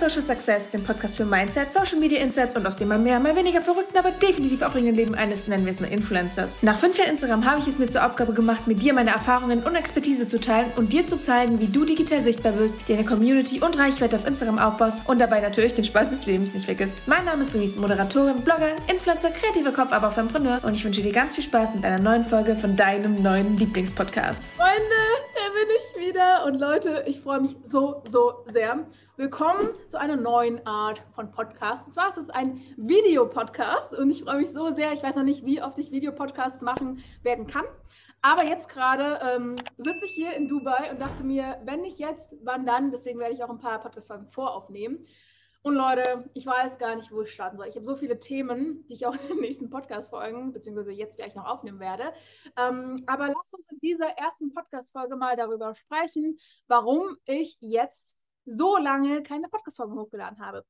Social Success, dem Podcast für Mindset, Social Media Insights und aus dem mal mehr, mal weniger verrückten, aber definitiv aufregenden Leben eines, nennen wir es mal Influencers. Nach fünf Jahren Instagram habe ich es mir zur Aufgabe gemacht, mit dir meine Erfahrungen und Expertise zu teilen und dir zu zeigen, wie du digital sichtbar wirst, dir eine Community und Reichweite auf Instagram aufbaust und dabei natürlich den Spaß des Lebens nicht vergisst. Mein Name ist Luis, Moderatorin, Blogger, Influencer, kreativer Kopf, aber auch Entrepreneur und ich wünsche dir ganz viel Spaß mit einer neuen Folge von deinem neuen Lieblingspodcast. Freunde, da bin ich wieder und Leute, ich freue mich so, so sehr. Willkommen zu einer neuen Art von Podcast. Und zwar ist es ein Videopodcast und ich freue mich so sehr. Ich weiß noch nicht, wie oft ich Videopodcasts machen werden kann. Aber jetzt gerade ähm, sitze ich hier in Dubai und dachte mir, wenn nicht jetzt, wann dann? Deswegen werde ich auch ein paar Podcast-Folgen voraufnehmen. Und Leute, ich weiß gar nicht, wo ich starten soll. Ich habe so viele Themen, die ich auch in den nächsten Podcast-Folgen, beziehungsweise jetzt gleich noch aufnehmen werde. Ähm, aber lasst uns in dieser ersten Podcast-Folge mal darüber sprechen, warum ich jetzt so lange keine Podcast-Folgen hochgeladen habe.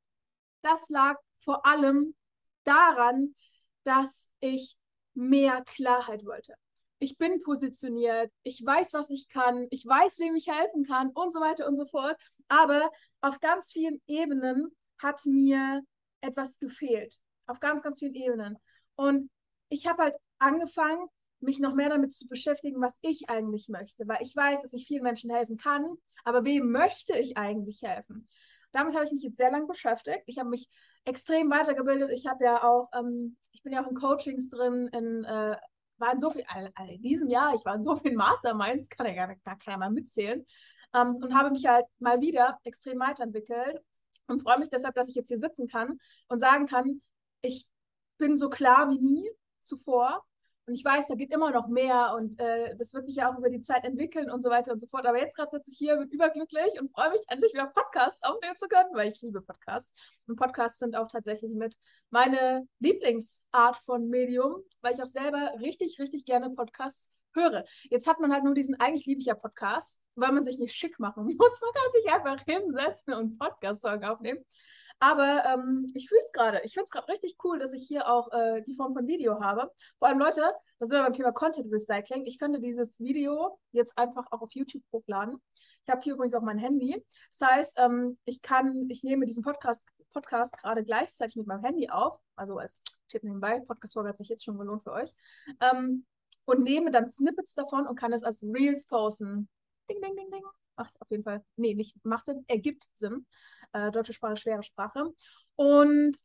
Das lag vor allem daran, dass ich mehr Klarheit wollte. Ich bin positioniert, ich weiß, was ich kann, ich weiß, wem ich helfen kann und so weiter und so fort. Aber auf ganz vielen Ebenen hat mir etwas gefehlt. Auf ganz, ganz vielen Ebenen. Und ich habe halt angefangen, mich noch mehr damit zu beschäftigen, was ich eigentlich möchte, weil ich weiß, dass ich vielen Menschen helfen kann, aber wem möchte ich eigentlich helfen? Damit habe ich mich jetzt sehr lange beschäftigt. Ich habe mich extrem weitergebildet. Ich habe ja auch, ähm, ich bin ja auch in Coachings drin, in, äh, war in so viel, äh, in diesem Jahr, ich war in so vielen Masterminds, kann ja gar, gar keiner mal mitzählen, ähm, und habe mich halt mal wieder extrem weiterentwickelt und freue mich deshalb, dass ich jetzt hier sitzen kann und sagen kann, ich bin so klar wie nie zuvor und ich weiß, da geht immer noch mehr und äh, das wird sich ja auch über die Zeit entwickeln und so weiter und so fort. Aber jetzt gerade sitze ich hier, bin überglücklich und freue mich endlich wieder Podcasts aufnehmen zu können, weil ich liebe Podcasts. Und Podcasts sind auch tatsächlich mit meine Lieblingsart von Medium, weil ich auch selber richtig, richtig gerne Podcasts höre. Jetzt hat man halt nur diesen, eigentlich liebe ich ja Podcasts, weil man sich nicht schick machen muss. Man kann sich einfach hinsetzen und Podcast-Song aufnehmen. Aber ähm, ich fühle es gerade. Ich finde es gerade richtig cool, dass ich hier auch äh, die Form von Video habe. Vor allem, Leute, da sind wir beim Thema Content Recycling. Ich könnte dieses Video jetzt einfach auch auf YouTube hochladen. Ich habe hier übrigens auch mein Handy. Das heißt, ähm, ich kann, ich nehme diesen Podcast, Podcast gerade gleichzeitig mit meinem Handy auf. Also als Tipp nebenbei, Podcast-Folge hat sich jetzt schon gelohnt für euch. Ähm, und nehme dann Snippets davon und kann es als Reels posten. Ding, ding, ding, ding. Macht auf jeden Fall, nee, nicht macht Sinn, ergibt Sinn. Äh, deutsche Sprache, schwere Sprache. Und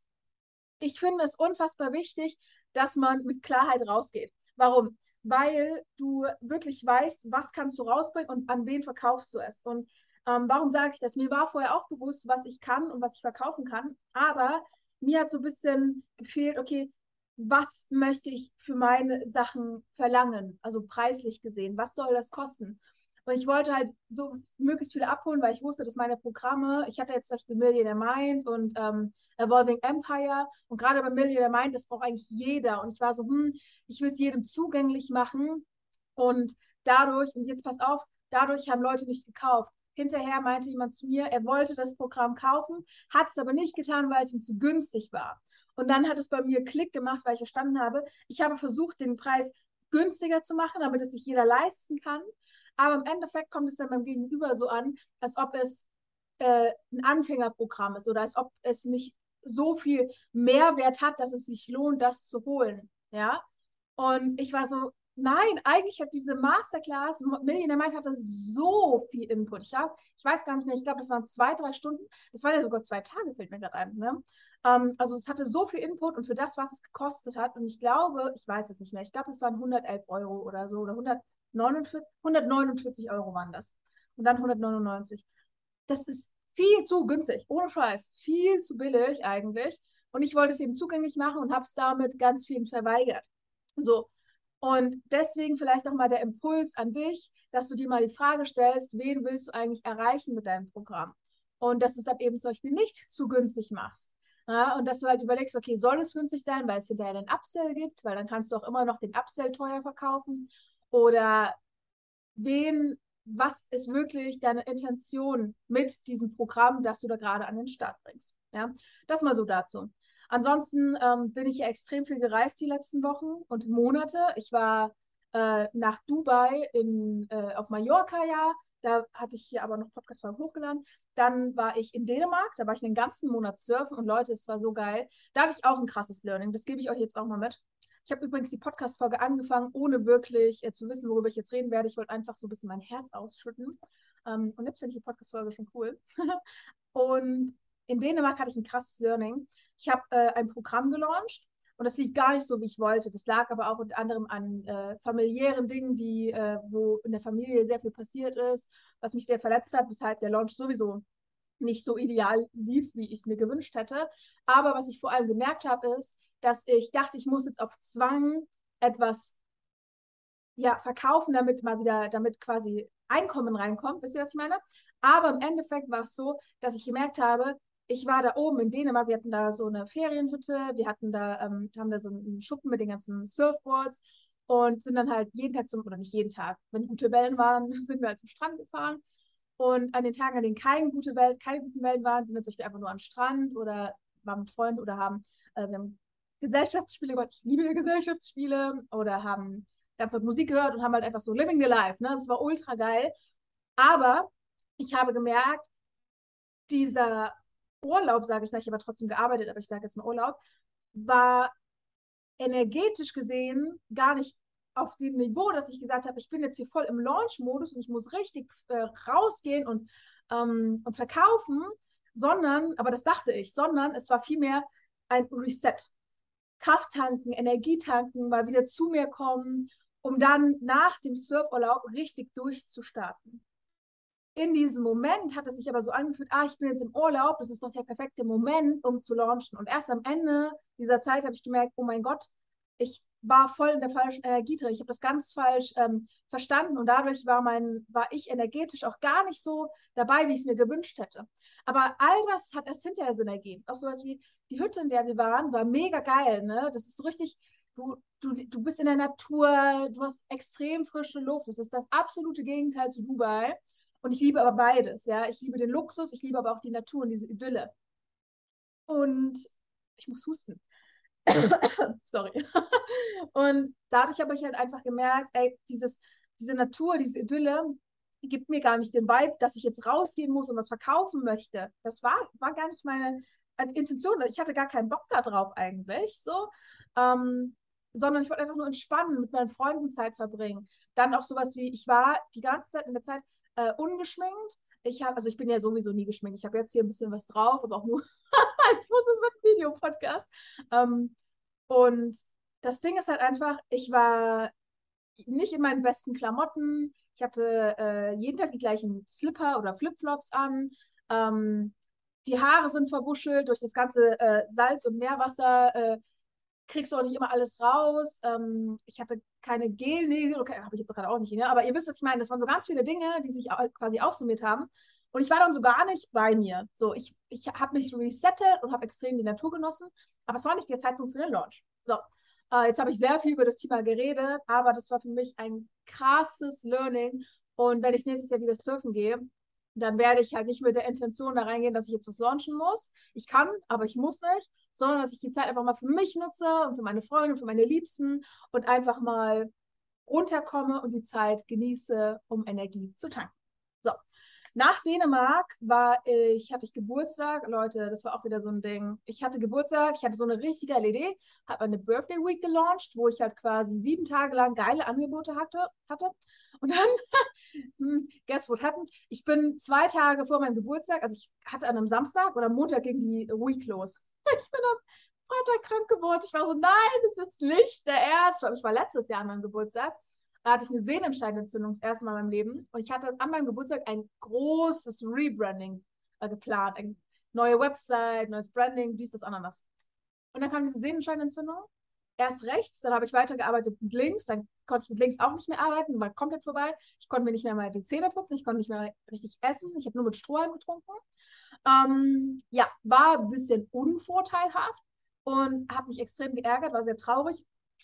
ich finde es unfassbar wichtig, dass man mit Klarheit rausgeht. Warum? Weil du wirklich weißt, was kannst du rausbringen und an wen verkaufst du es. Und ähm, warum sage ich das? Mir war vorher auch bewusst, was ich kann und was ich verkaufen kann, aber mir hat so ein bisschen gefehlt, okay, was möchte ich für meine Sachen verlangen, also preislich gesehen, was soll das kosten? Und ich wollte halt so möglichst viele abholen, weil ich wusste, dass meine Programme, ich hatte jetzt zum Beispiel Millionaire Mind und ähm, Evolving Empire und gerade bei Millionaire Mind, das braucht eigentlich jeder. Und ich war so, hm, ich will es jedem zugänglich machen und dadurch, und jetzt passt auf, dadurch haben Leute nicht gekauft. Hinterher meinte jemand zu mir, er wollte das Programm kaufen, hat es aber nicht getan, weil es ihm zu günstig war. Und dann hat es bei mir Klick gemacht, weil ich verstanden habe, ich habe versucht, den Preis günstiger zu machen, damit es sich jeder leisten kann. Aber im Endeffekt kommt es dann beim Gegenüber so an, als ob es äh, ein Anfängerprogramm ist oder als ob es nicht so viel Mehrwert hat, dass es sich lohnt, das zu holen. Ja. Und ich war so, nein, eigentlich hat diese Masterclass, Millionaire Mind hatte so viel Input. Ich, glaub, ich weiß gar nicht mehr, ich glaube, das waren zwei, drei Stunden. Das waren ja sogar zwei Tage, fällt mir gerade ein. Ne? Ähm, also es hatte so viel Input und für das, was es gekostet hat, und ich glaube, ich weiß es nicht mehr, ich glaube, es waren 111 Euro oder so oder 100, 49, 149 Euro waren das. Und dann 199. Das ist viel zu günstig, ohne Scheiß. Viel zu billig eigentlich. Und ich wollte es eben zugänglich machen und habe es damit ganz vielen verweigert. So. Und deswegen vielleicht nochmal der Impuls an dich, dass du dir mal die Frage stellst, wen willst du eigentlich erreichen mit deinem Programm? Und dass du es dann eben zum Beispiel nicht zu günstig machst. Ja, und dass du halt überlegst, okay, soll es günstig sein, weil es hinterher einen Upsell gibt, weil dann kannst du auch immer noch den Upsell teuer verkaufen. Oder wen, was ist wirklich deine Intention mit diesem Programm, das du da gerade an den Start bringst. Ja, das mal so dazu. Ansonsten ähm, bin ich ja extrem viel gereist die letzten Wochen und Monate. Ich war äh, nach Dubai in, äh, auf Mallorca ja, Da hatte ich hier aber noch Podcast-Folgen hochgeladen. Dann war ich in Dänemark, da war ich einen ganzen Monat surfen und Leute, es war so geil. Da hatte ich auch ein krasses Learning. Das gebe ich euch jetzt auch mal mit. Ich habe übrigens die Podcast-Folge angefangen, ohne wirklich äh, zu wissen, worüber ich jetzt reden werde. Ich wollte einfach so ein bisschen mein Herz ausschütten. Ähm, und jetzt finde ich die Podcast-Folge schon cool. und in Dänemark hatte ich ein krasses Learning. Ich habe äh, ein Programm gelauncht und das lief gar nicht so, wie ich wollte. Das lag aber auch unter anderem an äh, familiären Dingen, die, äh, wo in der Familie sehr viel passiert ist, was mich sehr verletzt hat, weshalb der Launch sowieso nicht so ideal lief, wie ich es mir gewünscht hätte. Aber was ich vor allem gemerkt habe, ist, dass ich dachte, ich muss jetzt auf Zwang etwas ja, verkaufen, damit mal wieder, damit quasi Einkommen reinkommt. Wisst ihr, was ich meine? Aber im Endeffekt war es so, dass ich gemerkt habe, ich war da oben in Dänemark, wir hatten da so eine Ferienhütte, wir hatten da, ähm, haben da so einen Schuppen mit den ganzen Surfboards und sind dann halt jeden Tag zum, oder nicht jeden Tag, wenn gute Wellen waren, sind wir halt zum Strand gefahren. Und an den Tagen, an denen keine, gute Wellen, keine guten Wellen waren, sind wir zum Beispiel einfach nur am Strand oder waren mit Freunden oder haben, äh, wir haben Gesellschaftsspiele gemacht. Ich liebe Gesellschaftsspiele oder haben ganz laut Musik gehört und haben halt einfach so Living the Life. Ne? Das war ultra geil. Aber ich habe gemerkt, dieser Urlaub, sage ich mal, ich habe trotzdem gearbeitet, aber ich sage jetzt mal Urlaub, war energetisch gesehen gar nicht auf dem Niveau, dass ich gesagt habe, ich bin jetzt hier voll im Launch-Modus und ich muss richtig äh, rausgehen und, ähm, und verkaufen, sondern, aber das dachte ich, sondern es war vielmehr ein Reset. Kraft tanken, Energie tanken, mal wieder zu mir kommen, um dann nach dem Surfurlaub richtig durchzustarten in diesem Moment hat es sich aber so angefühlt, ah, ich bin jetzt im Urlaub, das ist doch der perfekte Moment, um zu launchen. Und erst am Ende dieser Zeit habe ich gemerkt, oh mein Gott, ich war voll in der falschen Energie drin. Ich habe das ganz falsch ähm, verstanden und dadurch war mein, war ich energetisch auch gar nicht so dabei, wie ich es mir gewünscht hätte. Aber all das hat erst hinterher Sinn ergeben. Auch sowas wie die Hütte, in der wir waren, war mega geil. Ne? Das ist so richtig, du, du, du bist in der Natur, du hast extrem frische Luft. Das ist das absolute Gegenteil zu Dubai. Und ich liebe aber beides, ja. Ich liebe den Luxus, ich liebe aber auch die Natur und diese Idylle. Und ich muss husten. Sorry. und dadurch habe ich halt einfach gemerkt, ey, dieses, diese Natur, diese Idylle gibt mir gar nicht den Vibe, dass ich jetzt rausgehen muss und was verkaufen möchte. Das war, war gar nicht meine Intention. Ich hatte gar keinen Bock darauf eigentlich, so. Ähm, sondern ich wollte einfach nur entspannen, mit meinen Freunden Zeit verbringen. Dann auch sowas wie, ich war die ganze Zeit in der Zeit äh, ungeschminkt. Ich habe, also ich bin ja sowieso nie geschminkt. Ich habe jetzt hier ein bisschen was drauf, aber auch nur, ich muss es mit Videopodcast. Ähm, und das Ding ist halt einfach, ich war nicht in meinen besten Klamotten. Ich hatte äh, jeden Tag die gleichen Slipper oder Flipflops an. Ähm, die Haare sind verbuschelt durch das ganze äh, Salz- und Meerwasser. Äh, kriegst du auch nicht immer alles raus. Ähm, ich hatte keine Gelnägel, okay, habe ich jetzt gerade auch nicht, ne? aber ihr wisst, was ich meine. Das waren so ganz viele Dinge, die sich quasi aufsummiert haben. Und ich war dann so gar nicht bei mir. So, ich, ich habe mich resettet und habe extrem die Natur genossen, aber es war nicht der Zeitpunkt für den Launch. So, äh, jetzt habe ich sehr viel über das Thema geredet, aber das war für mich ein krasses Learning. Und wenn ich nächstes Jahr wieder surfen gehe, dann werde ich halt nicht mit der Intention da reingehen, dass ich jetzt was launchen muss. Ich kann, aber ich muss nicht sondern dass ich die Zeit einfach mal für mich nutze und für meine Freunde, für meine Liebsten und einfach mal runterkomme und die Zeit genieße, um Energie zu tanken. So. Nach Dänemark war ich, hatte ich Geburtstag, Leute, das war auch wieder so ein Ding. Ich hatte Geburtstag, ich hatte so eine richtige LED, habe eine Birthday Week gelauncht, wo ich halt quasi sieben Tage lang geile Angebote hatte. hatte. Und dann, hm, guess what happened? Ich bin zwei Tage vor meinem Geburtstag, also ich hatte an einem Samstag oder Montag ging die Week los. ich bin am Freitag krank geworden. Ich war so, nein, das ist jetzt nicht der Ernst. Ich war letztes Jahr an meinem Geburtstag. Da hatte ich eine Sehnenscheidenentzündung das erste Mal in meinem Leben. Und ich hatte an meinem Geburtstag ein großes Rebranding äh, geplant. Eine neue Website, neues Branding, dies, das, Ananas. Und dann kam diese Sehnenscheidenentzündung. Erst rechts, dann habe ich weitergearbeitet mit links, dann konnte ich mit links auch nicht mehr arbeiten, war komplett vorbei. Ich konnte mir nicht mehr mal die Zähne putzen, ich konnte nicht mehr richtig essen, ich habe nur mit Strohhalm getrunken. Ähm, ja, war ein bisschen unvorteilhaft und habe mich extrem geärgert, war sehr traurig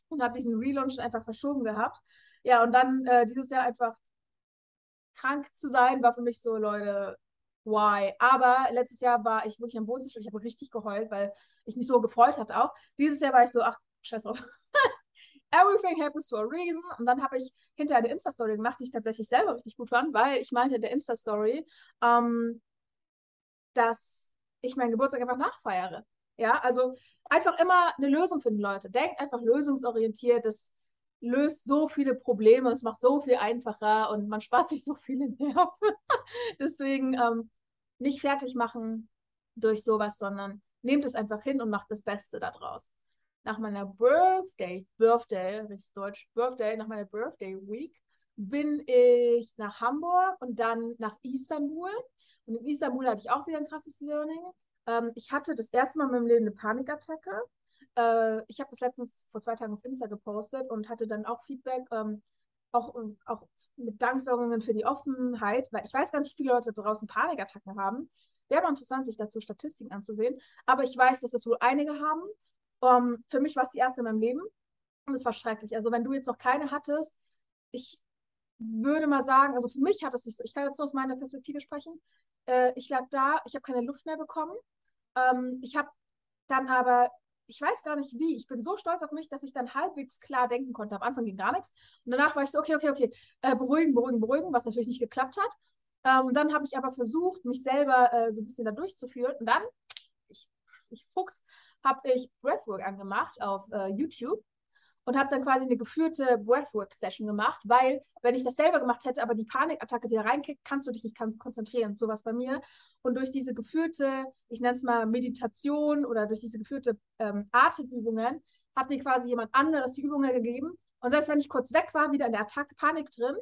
und habe diesen Relaunch einfach verschoben gehabt. Ja, und dann äh, dieses Jahr einfach krank zu sein, war für mich so, Leute, why? Aber letztes Jahr war ich wirklich am Boden ich habe richtig geheult, weil ich mich so gefreut hatte auch. Dieses Jahr war ich so, ach, scheiß drauf. everything happens for a reason. Und dann habe ich hinterher eine Insta-Story gemacht, die ich tatsächlich selber richtig gut fand, weil ich meinte in der Insta-Story, ähm, dass ich meinen Geburtstag einfach nachfeiere. Ja, also einfach immer eine Lösung finden, Leute. Denkt einfach lösungsorientiert. Das löst so viele Probleme, es macht so viel einfacher und man spart sich so viele Nerven. Deswegen ähm, nicht fertig machen durch sowas, sondern nehmt es einfach hin und macht das Beste daraus. Nach meiner Birthday, Birthday, richtig deutsch, Birthday, nach meiner Birthday Week bin ich nach Hamburg und dann nach Istanbul. Und in Istanbul hatte ich auch wieder ein krasses Learning. Ähm, ich hatte das erste Mal in meinem Leben eine Panikattacke. Äh, ich habe das letztens vor zwei Tagen auf Insta gepostet und hatte dann auch Feedback, ähm, auch, auch mit Danksaugungen für die Offenheit, weil ich weiß gar nicht, wie viele Leute draußen Panikattacken haben. Wäre mal interessant, sich dazu Statistiken anzusehen. Aber ich weiß, dass das wohl einige haben. Um, ähm, für mich war es die erste in meinem Leben und es war schrecklich. Also wenn du jetzt noch keine hattest, ich würde mal sagen, also für mich hat es sich so, ich kann jetzt nur aus meiner Perspektive sprechen, äh, ich lag da, ich habe keine Luft mehr bekommen. Ähm, ich habe dann aber ich weiß gar nicht wie. Ich bin so stolz auf mich, dass ich dann halbwegs klar denken konnte. Am Anfang ging gar nichts. Und danach war ich so, okay, okay, okay, äh, beruhigen, beruhigen, beruhigen, was natürlich nicht geklappt hat. Ähm, dann habe ich aber versucht, mich selber äh, so ein bisschen da durchzuführen. Und dann, ich, ich Fuchs, habe ich Breathwork angemacht auf äh, YouTube und habe dann quasi eine geführte Breathwork-Session gemacht, weil, wenn ich das selber gemacht hätte, aber die Panikattacke wieder reinkickt, kannst du dich nicht konzentrieren. Sowas bei mir. Und durch diese geführte, ich nenne es mal Meditation oder durch diese geführte ähm, Atemübungen, hat mir quasi jemand anderes die Übungen gegeben. Und selbst wenn ich kurz weg war, wieder in der Attacke, Panik drin,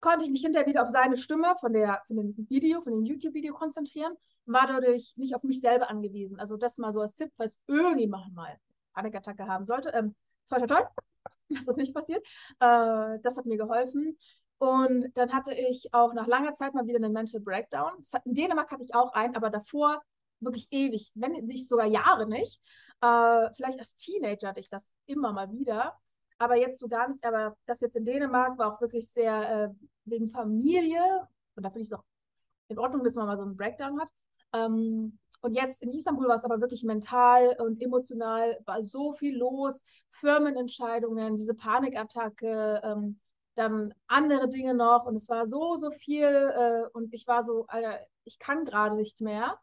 konnte ich mich hinterher wieder auf seine Stimme von, der, von dem Video, von dem YouTube-Video konzentrieren war dadurch nicht auf mich selber angewiesen. Also das mal so als Tipp, falls irgendjemand mal Panikattacke haben sollte. Ähm, toll, toll, toll, dass das nicht passiert. Äh, das hat mir geholfen. Und dann hatte ich auch nach langer Zeit mal wieder einen Mental Breakdown. In Dänemark hatte ich auch einen, aber davor wirklich ewig, wenn nicht sogar Jahre nicht. Äh, vielleicht als Teenager hatte ich das immer mal wieder, aber jetzt so gar nicht. Aber das jetzt in Dänemark war auch wirklich sehr äh, wegen Familie. Und da finde ich es auch in Ordnung, dass man mal so einen Breakdown hat. Ähm, und jetzt in Istanbul war es aber wirklich mental und emotional, war so viel los, Firmenentscheidungen, diese Panikattacke, ähm, dann andere Dinge noch und es war so, so viel äh, und ich war so, Alter, ich kann gerade nicht mehr.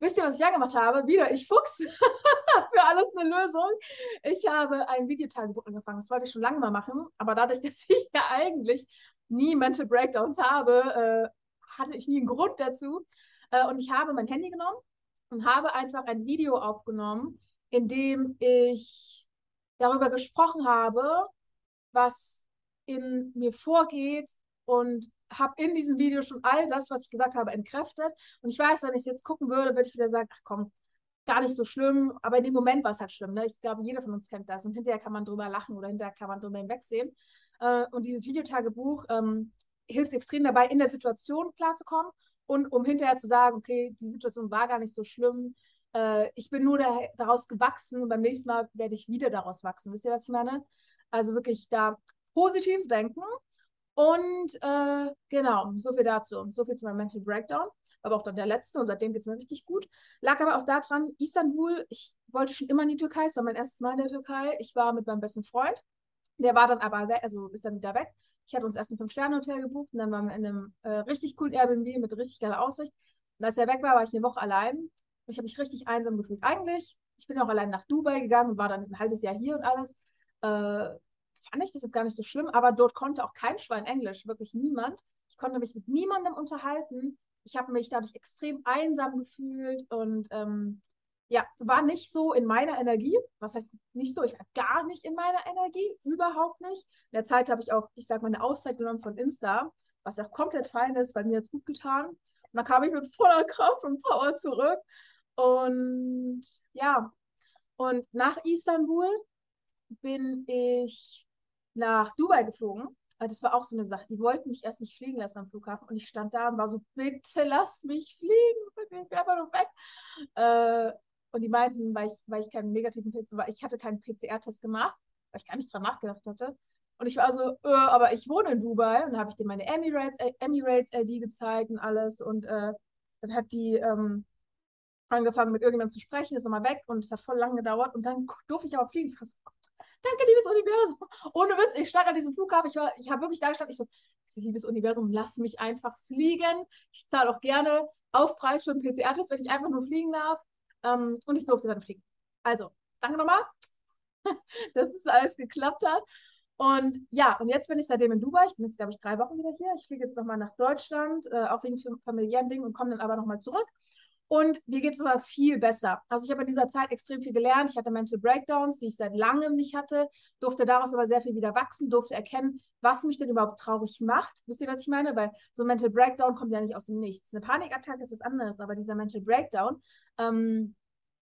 Wisst ihr, was ich ja gemacht habe? Wieder, ich Fuchs. Für alles eine Lösung. Ich habe ein Videotagebuch angefangen. Das wollte ich schon lange mal machen, aber dadurch, dass ich ja eigentlich nie Mental Breakdowns habe, äh, hatte ich nie einen Grund dazu. Äh, und ich habe mein Handy genommen und habe einfach ein Video aufgenommen, in dem ich darüber gesprochen habe, was in mir vorgeht und habe in diesem Video schon all das, was ich gesagt habe, entkräftet. Und ich weiß, wenn ich es jetzt gucken würde, würde ich wieder sagen, ach komm, gar nicht so schlimm. Aber in dem Moment war es halt schlimm. Ne? Ich glaube, jeder von uns kennt das. Und hinterher kann man drüber lachen oder hinterher kann man drüber hinwegsehen. Äh, und dieses Videotagebuch ähm, hilft extrem dabei, in der Situation klarzukommen und um hinterher zu sagen, okay, die Situation war gar nicht so schlimm, äh, ich bin nur da, daraus gewachsen und beim nächsten Mal werde ich wieder daraus wachsen. Wisst ihr, was ich meine? Also wirklich da positiv denken und äh, genau, so viel dazu. So viel zu meinem Mental Breakdown. Aber auch dann der letzte und seitdem geht es mir richtig gut. Lag aber auch daran, Istanbul, ich wollte schon immer in die Türkei, es war mein erstes Mal in der Türkei. Ich war mit meinem besten Freund. Der war dann aber also ist dann wieder weg. Ich hatte uns erst ein Fünf-Sterne-Hotel gebucht und dann waren wir in einem äh, richtig coolen Airbnb mit richtig geiler Aussicht. Und als er weg war, war ich eine Woche allein. Und ich habe mich richtig einsam gefühlt. Eigentlich, ich bin auch allein nach Dubai gegangen und war dann ein halbes Jahr hier und alles. Äh, fand ich das jetzt gar nicht so schlimm, aber dort konnte auch kein Schwein Englisch, wirklich niemand. Ich konnte mich mit niemandem unterhalten. Ich habe mich dadurch extrem einsam gefühlt und ähm, ja, war nicht so in meiner Energie. Was heißt nicht so? Ich war gar nicht in meiner Energie, überhaupt nicht. In der Zeit habe ich auch, ich sage mal, eine Auszeit genommen von Insta, was auch komplett fein ist, weil mir jetzt gut getan. Und dann kam ich mit voller Kraft und Power zurück. Und ja, und nach Istanbul bin ich nach Dubai geflogen. Das war auch so eine Sache. Die wollten mich erst nicht fliegen lassen am Flughafen. Und ich stand da und war so, bitte lasst mich fliegen. Ich bin einfach nur weg. Äh, und die meinten, weil ich, weil ich keinen negativen PCR, ich hatte keinen PCR-Test gemacht, weil ich gar nicht dran nachgedacht hatte. Und ich war so, äh, aber ich wohne in Dubai. Und dann habe ich dir meine Emirates, äh, gezeigt und alles. Und äh, dann hat die ähm, angefangen, mit irgendjemandem zu sprechen, ist nochmal weg und es hat voll lang gedauert. Und dann durfte ich aber fliegen. Ich war so, Gott, danke, liebes Universum. Ohne Witz, ich stand an diesem Flughafen, ich, ich habe wirklich da gestanden, ich so, liebes Universum, lass mich einfach fliegen. Ich zahle auch gerne Aufpreis für einen PCR-Test, wenn ich einfach nur fliegen darf. Ähm, und ich durfte dann fliegen. Also, danke nochmal, dass es alles geklappt hat. Und ja, und jetzt bin ich seitdem in Dubai. Ich bin jetzt, glaube ich, drei Wochen wieder hier. Ich fliege jetzt nochmal nach Deutschland, äh, auch wegen familiären Dingen und komme dann aber nochmal zurück. Und mir geht es aber viel besser. Also ich habe in dieser Zeit extrem viel gelernt. Ich hatte Mental Breakdowns, die ich seit langem nicht hatte, durfte daraus aber sehr viel wieder wachsen, durfte erkennen, was mich denn überhaupt traurig macht. Wisst ihr, was ich meine? Weil so ein Mental Breakdown kommt ja nicht aus dem Nichts. Eine Panikattacke ist was anderes, aber dieser Mental Breakdown, ähm,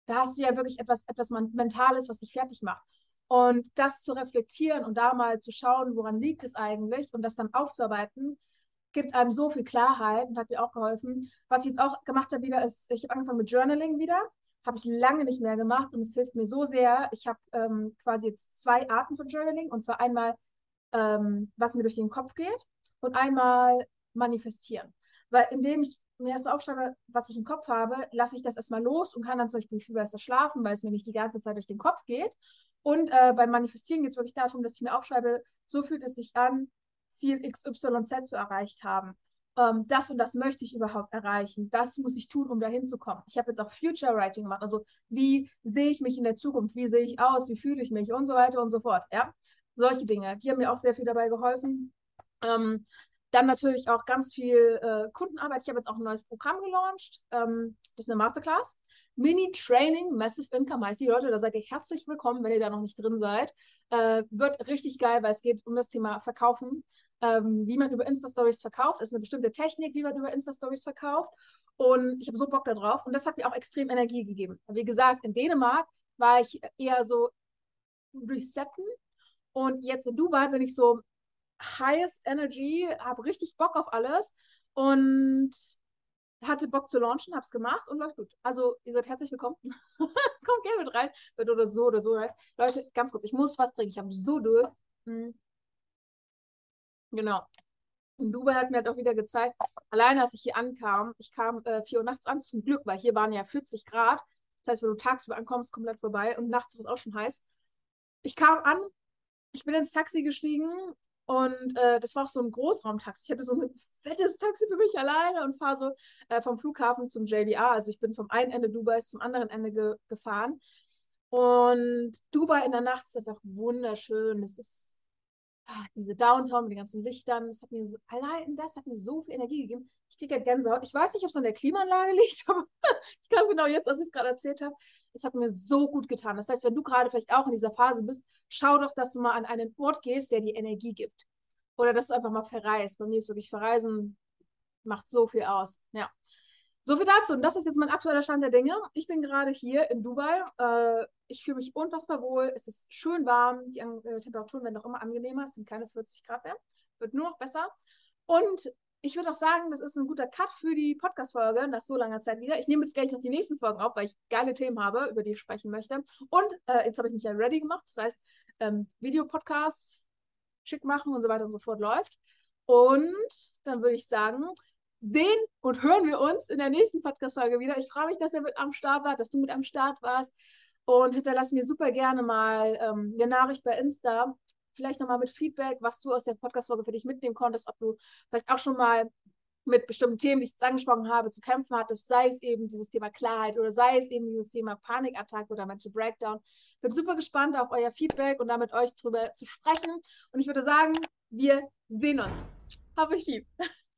da hast du ja wirklich etwas, etwas Mentales, was dich fertig macht. Und das zu reflektieren und da mal zu schauen, woran liegt es eigentlich und das dann aufzuarbeiten, gibt einem so viel Klarheit und hat mir auch geholfen. Was ich jetzt auch gemacht habe wieder, ist, ich habe angefangen mit Journaling wieder. Habe ich lange nicht mehr gemacht und es hilft mir so sehr. Ich habe ähm, quasi jetzt zwei Arten von Journaling und zwar einmal, ähm, was mir durch den Kopf geht und einmal manifestieren. Weil indem ich mir erst aufschreibe, was ich im Kopf habe, lasse ich das erstmal los und kann dann zum Beispiel viel besser schlafen, weil es mir nicht die ganze Zeit durch den Kopf geht. Und äh, beim Manifestieren geht es wirklich darum, dass ich mir aufschreibe, so fühlt es sich an, Ziel XYZ zu erreicht haben. Ähm, das und das möchte ich überhaupt erreichen. Das muss ich tun, um dahin zu kommen. Ich habe jetzt auch Future Writing gemacht. Also wie sehe ich mich in der Zukunft? Wie sehe ich aus? Wie fühle ich mich? Und so weiter und so fort. Ja, solche Dinge. Die haben mir auch sehr viel dabei geholfen. Ähm, dann natürlich auch ganz viel äh, Kundenarbeit. Ich habe jetzt auch ein neues Programm gelauncht. Ähm, das ist eine Masterclass. Mini-Training, Massive Income IC. Leute, da sage ich herzlich willkommen, wenn ihr da noch nicht drin seid. Äh, wird richtig geil, weil es geht um das Thema Verkaufen. Ähm, wie man über Insta-Stories verkauft. Das ist eine bestimmte Technik, wie man über Insta-Stories verkauft. Und ich habe so Bock darauf. Und das hat mir auch extrem Energie gegeben. Wie gesagt, in Dänemark war ich eher so resetten. Und jetzt in Dubai bin ich so highest energy, habe richtig Bock auf alles. Und hatte Bock zu launchen, habe es gemacht und läuft gut. Also ihr seid herzlich willkommen. Kommt gerne mit rein, wird oder so oder so heißt. Leute, ganz kurz, ich muss was trinken. Ich habe so durch. Hm. Genau. Und Dubai hat mir halt auch wieder gezeigt, alleine als ich hier ankam, ich kam äh, 4 Uhr nachts an, zum Glück, weil hier waren ja 40 Grad. Das heißt, wenn du tagsüber ankommst, komplett vorbei und nachts war es auch schon heiß. Ich kam an, ich bin ins Taxi gestiegen und äh, das war auch so ein Großraumtaxi. Ich hatte so ein fettes Taxi für mich alleine und fahre so äh, vom Flughafen zum JDA. Also ich bin vom einen Ende Dubais zum anderen Ende ge gefahren. Und Dubai in der Nacht ist einfach wunderschön. Es ist ah, diese Downtown mit den ganzen Lichtern. Das hat mir so, allein das hat mir so viel Energie gegeben. Ich kriege halt Gänsehaut. Ich weiß nicht, ob es an der Klimaanlage liegt, aber ich glaube genau jetzt, als ich es gerade erzählt habe, es hat mir so gut getan. Das heißt, wenn du gerade vielleicht auch in dieser Phase bist, schau doch, dass du mal an einen Ort gehst, der dir Energie gibt. Oder dass du einfach mal verreist. Bei mir ist wirklich Verreisen, macht so viel aus. Ja. So viel dazu. Und das ist jetzt mein aktueller Stand der Dinge. Ich bin gerade hier in Dubai. Äh, ich fühle mich unfassbar wohl. Es ist schön warm. Die äh, Temperaturen werden auch immer angenehmer. Es sind keine 40 Grad mehr. Wird nur noch besser. Und ich würde auch sagen, das ist ein guter Cut für die Podcast-Folge nach so langer Zeit wieder. Ich nehme jetzt gleich noch die nächsten Folgen auf, weil ich geile Themen habe, über die ich sprechen möchte. Und äh, jetzt habe ich mich ja ready gemacht. Das heißt, ähm, Videopodcasts schick machen und so weiter und so fort läuft. Und dann würde ich sagen, sehen und hören wir uns in der nächsten Podcast-Folge wieder. Ich freue mich, dass ihr mit am Start wart, dass du mit am Start warst. Und hinterlass mir super gerne mal ähm, eine Nachricht bei Insta, vielleicht nochmal mit Feedback, was du aus der Podcast-Folge für dich mitnehmen konntest, ob du vielleicht auch schon mal mit bestimmten Themen, die ich jetzt angesprochen habe, zu kämpfen hattest, sei es eben dieses Thema Klarheit oder sei es eben dieses Thema Panikattacke oder Mental Breakdown. Bin super gespannt auf euer Feedback und damit euch drüber zu sprechen. Und ich würde sagen, wir sehen uns. Hab ich lieb.